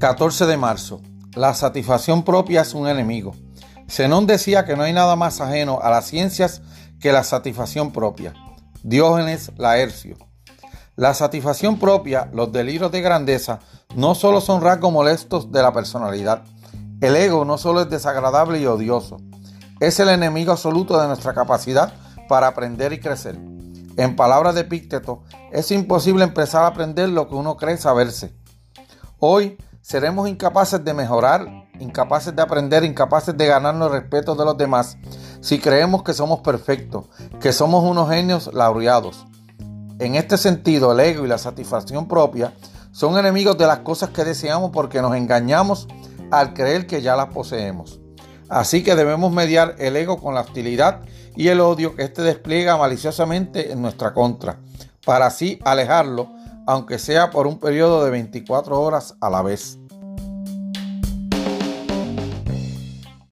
14 de marzo. La satisfacción propia es un enemigo. Zenón decía que no hay nada más ajeno a las ciencias que la satisfacción propia. Diógenes Laercio. La satisfacción propia, los delirios de grandeza, no solo son rasgos molestos de la personalidad. El ego no solo es desagradable y odioso, es el enemigo absoluto de nuestra capacidad para aprender y crecer. En palabras de Pícteto, es imposible empezar a aprender lo que uno cree saberse. Hoy seremos incapaces de mejorar, incapaces de aprender, incapaces de ganarnos el respeto de los demás si creemos que somos perfectos, que somos unos genios laureados. En este sentido, el ego y la satisfacción propia son enemigos de las cosas que deseamos porque nos engañamos al creer que ya las poseemos. Así que debemos mediar el ego con la hostilidad y el odio que éste despliega maliciosamente en nuestra contra, para así alejarlo aunque sea por un periodo de 24 horas a la vez.